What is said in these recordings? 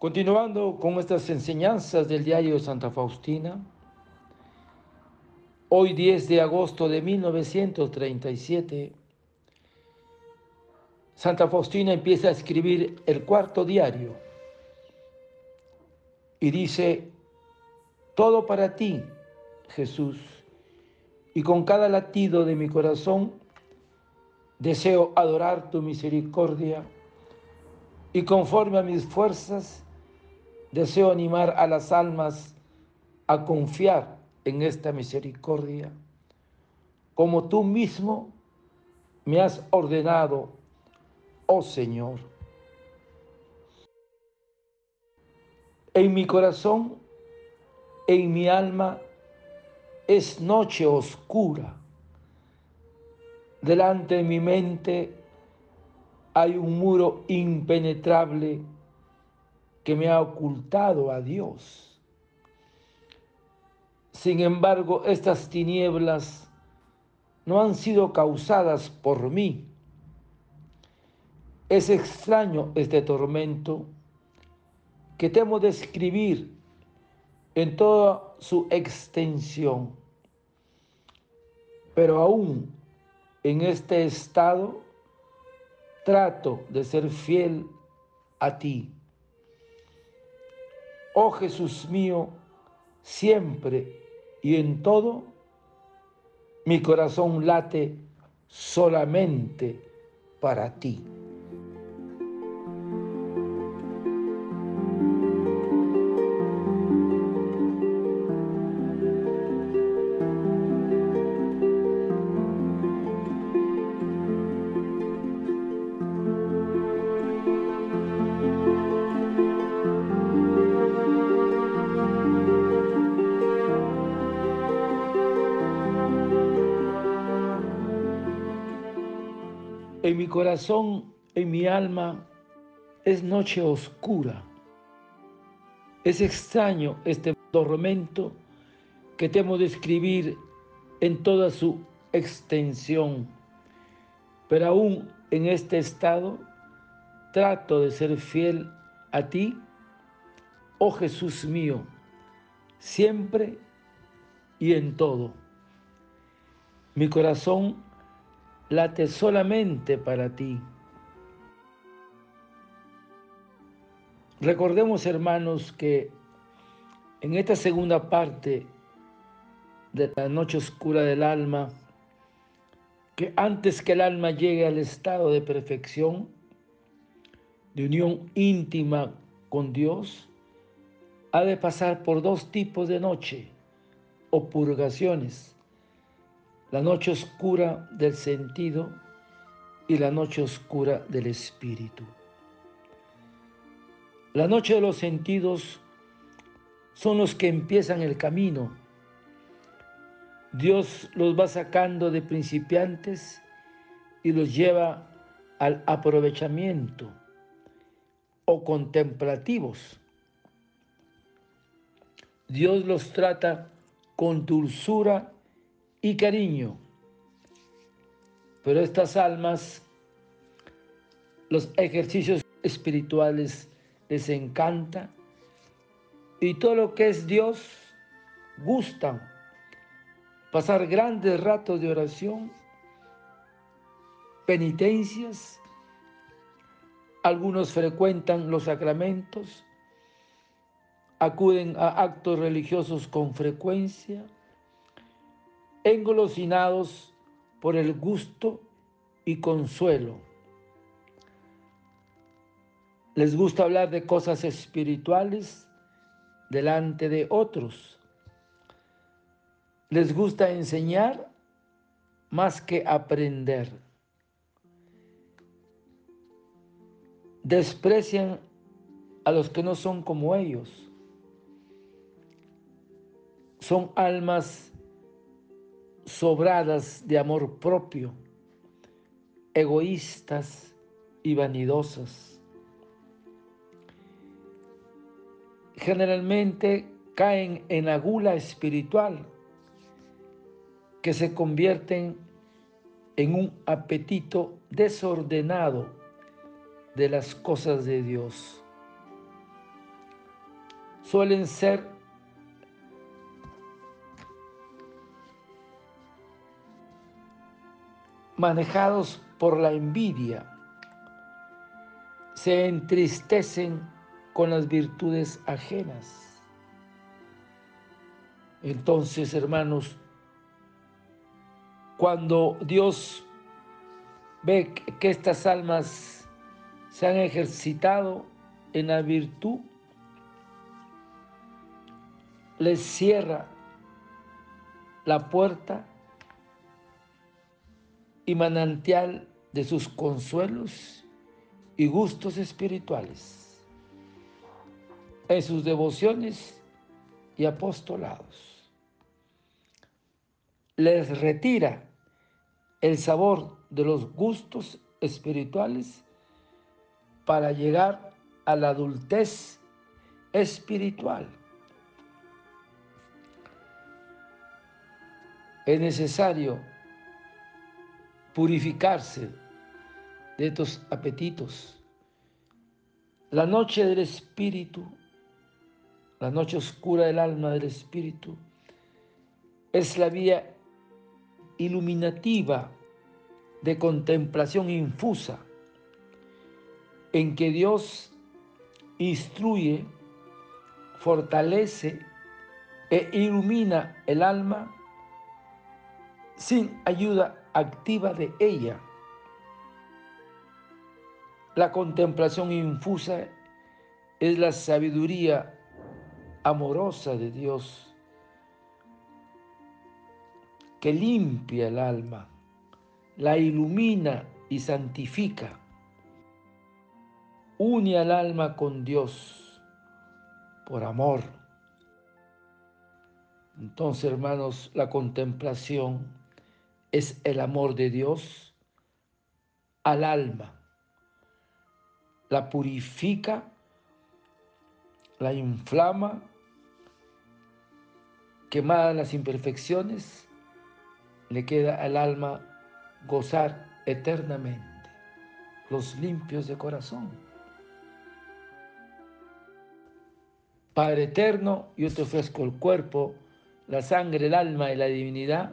Continuando con estas enseñanzas del diario de Santa Faustina, hoy 10 de agosto de 1937, Santa Faustina empieza a escribir el cuarto diario y dice, todo para ti, Jesús, y con cada latido de mi corazón deseo adorar tu misericordia y conforme a mis fuerzas deseo animar a las almas a confiar en esta misericordia, como tú mismo me has ordenado, oh Señor. En mi corazón, en mi alma, es noche oscura. Delante de mi mente hay un muro impenetrable que me ha ocultado a Dios. Sin embargo, estas tinieblas no han sido causadas por mí. Es extraño este tormento que temo describir en toda su extensión. Pero aún en este estado trato de ser fiel a ti oh Jesús mío, siempre y en todo, mi corazón late solamente para ti. En mi corazón, en mi alma, es noche oscura. Es extraño este tormento que temo describir en toda su extensión. Pero aún en este estado, trato de ser fiel a ti, oh Jesús mío, siempre y en todo. Mi corazón late solamente para ti. Recordemos, hermanos, que en esta segunda parte de la noche oscura del alma, que antes que el alma llegue al estado de perfección, de unión íntima con Dios, ha de pasar por dos tipos de noche o purgaciones la noche oscura del sentido y la noche oscura del espíritu. La noche de los sentidos son los que empiezan el camino. Dios los va sacando de principiantes y los lleva al aprovechamiento o contemplativos. Dios los trata con dulzura y cariño. Pero estas almas, los ejercicios espirituales les encanta y todo lo que es Dios gustan. Pasar grandes ratos de oración, penitencias, algunos frecuentan los sacramentos, acuden a actos religiosos con frecuencia, engolosinados por el gusto y consuelo. Les gusta hablar de cosas espirituales delante de otros. Les gusta enseñar más que aprender. Desprecian a los que no son como ellos. Son almas sobradas de amor propio, egoístas y vanidosas. Generalmente caen en la gula espiritual que se convierten en un apetito desordenado de las cosas de Dios. suelen ser manejados por la envidia, se entristecen con las virtudes ajenas. Entonces, hermanos, cuando Dios ve que estas almas se han ejercitado en la virtud, les cierra la puerta y manantial de sus consuelos y gustos espirituales, en sus devociones y apostolados. Les retira el sabor de los gustos espirituales para llegar a la adultez espiritual. Es necesario purificarse de estos apetitos. La noche del espíritu, la noche oscura del alma del espíritu, es la vía iluminativa de contemplación infusa en que Dios instruye, fortalece e ilumina el alma sin ayuda activa de ella. La contemplación infusa es la sabiduría amorosa de Dios que limpia el alma, la ilumina y santifica. Une al alma con Dios por amor. Entonces, hermanos, la contemplación es el amor de Dios al alma. La purifica, la inflama, quemada las imperfecciones, le queda al alma gozar eternamente los limpios de corazón. Padre eterno, yo te ofrezco el cuerpo, la sangre, el alma y la divinidad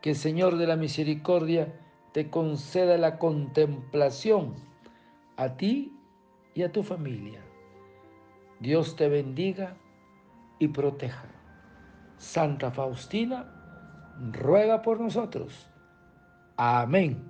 que el Señor de la Misericordia te conceda la contemplación a ti y a tu familia. Dios te bendiga y proteja. Santa Faustina, ruega por nosotros. Amén.